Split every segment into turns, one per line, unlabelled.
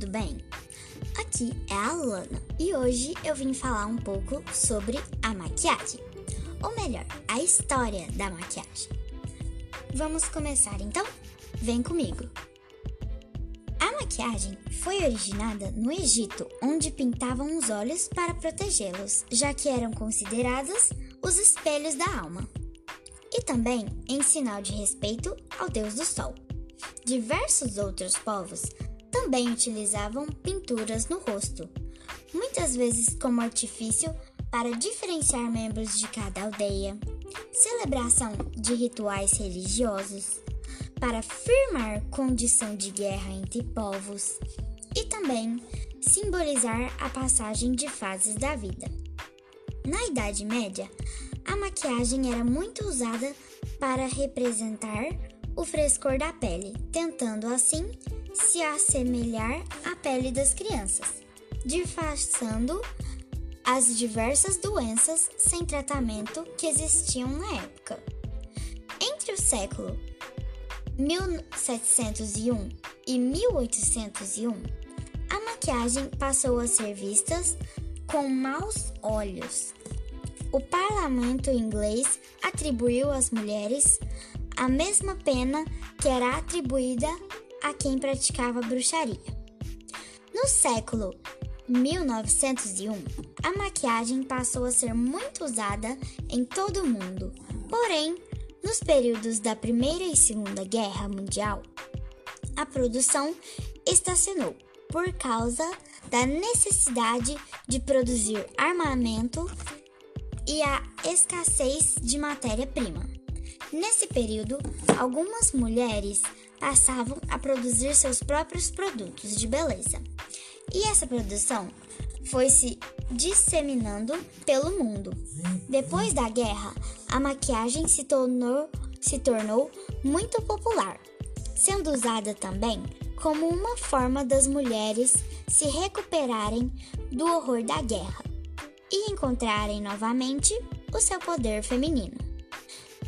tudo bem? Aqui é a Alana e hoje eu vim falar um pouco sobre a maquiagem, ou melhor, a história da maquiagem. Vamos começar então? Vem comigo! A maquiagem foi originada no Egito, onde pintavam os olhos para protegê-los, já que eram considerados os espelhos da alma, e também em sinal de respeito ao Deus do Sol. Diversos outros povos também utilizavam pinturas no rosto, muitas vezes como artifício para diferenciar membros de cada aldeia, celebração de rituais religiosos, para firmar condição de guerra entre povos e também simbolizar a passagem de fases da vida. Na Idade Média, a maquiagem era muito usada para representar o frescor da pele, tentando assim se assemelhar à pele das crianças, disfarçando as diversas doenças sem tratamento que existiam na época. Entre o século 1701 e 1801, a maquiagem passou a ser vista com maus olhos. O parlamento inglês atribuiu às mulheres a mesma pena que era atribuída a quem praticava bruxaria. No século 1901, a maquiagem passou a ser muito usada em todo o mundo. Porém, nos períodos da Primeira e Segunda Guerra Mundial, a produção estacionou por causa da necessidade de produzir armamento e a escassez de matéria-prima. Nesse período, algumas mulheres passavam a produzir seus próprios produtos de beleza. E essa produção foi se disseminando pelo mundo. Depois da guerra, a maquiagem se tornou, se tornou muito popular, sendo usada também como uma forma das mulheres se recuperarem do horror da guerra e encontrarem novamente o seu poder feminino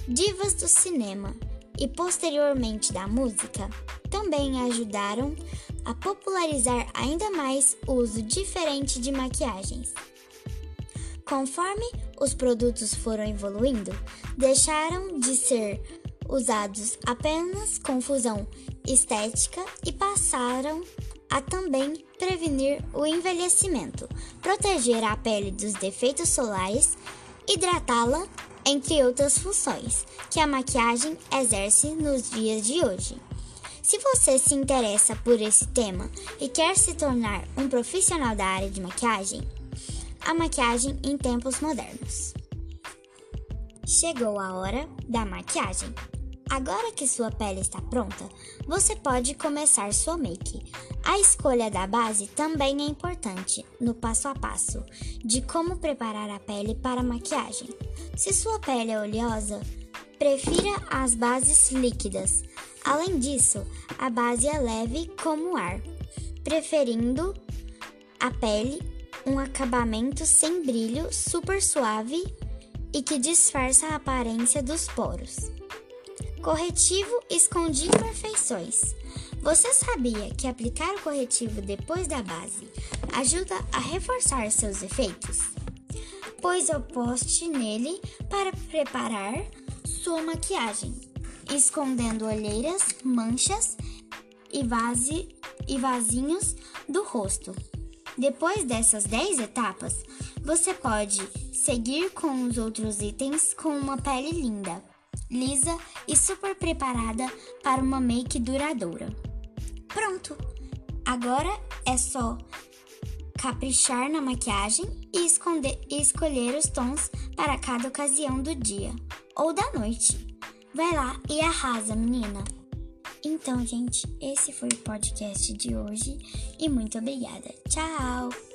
divas do cinema e posteriormente da música também ajudaram a popularizar ainda mais o uso diferente de maquiagens. Conforme os produtos foram evoluindo, deixaram de ser usados apenas com fusão estética e passaram a também prevenir o envelhecimento, proteger a pele dos defeitos solares, hidratá-la entre outras funções que a maquiagem exerce nos dias de hoje. Se você se interessa por esse tema e quer se tornar um profissional da área de maquiagem, a maquiagem em tempos modernos. Chegou a hora da maquiagem. Agora que sua pele está pronta, você pode começar sua make. A escolha da base também é importante no passo a passo de como preparar a pele para a maquiagem. Se sua pele é oleosa, prefira as bases líquidas. Além disso, a base é leve como ar, preferindo a pele um acabamento sem brilho, super suave e que disfarça a aparência dos poros. Corretivo esconde imperfeições. Você sabia que aplicar o corretivo depois da base ajuda a reforçar seus efeitos? Pois oposte nele para preparar sua maquiagem, escondendo olheiras, manchas e, vase, e vasinhos do rosto. Depois dessas 10 etapas, você pode seguir com os outros itens com uma pele linda lisa e super preparada para uma make duradoura. Pronto! Agora é só caprichar na maquiagem e, esconder, e escolher os tons para cada ocasião do dia ou da noite. Vai lá e arrasa, menina! Então, gente, esse foi o podcast de hoje e muito obrigada. Tchau!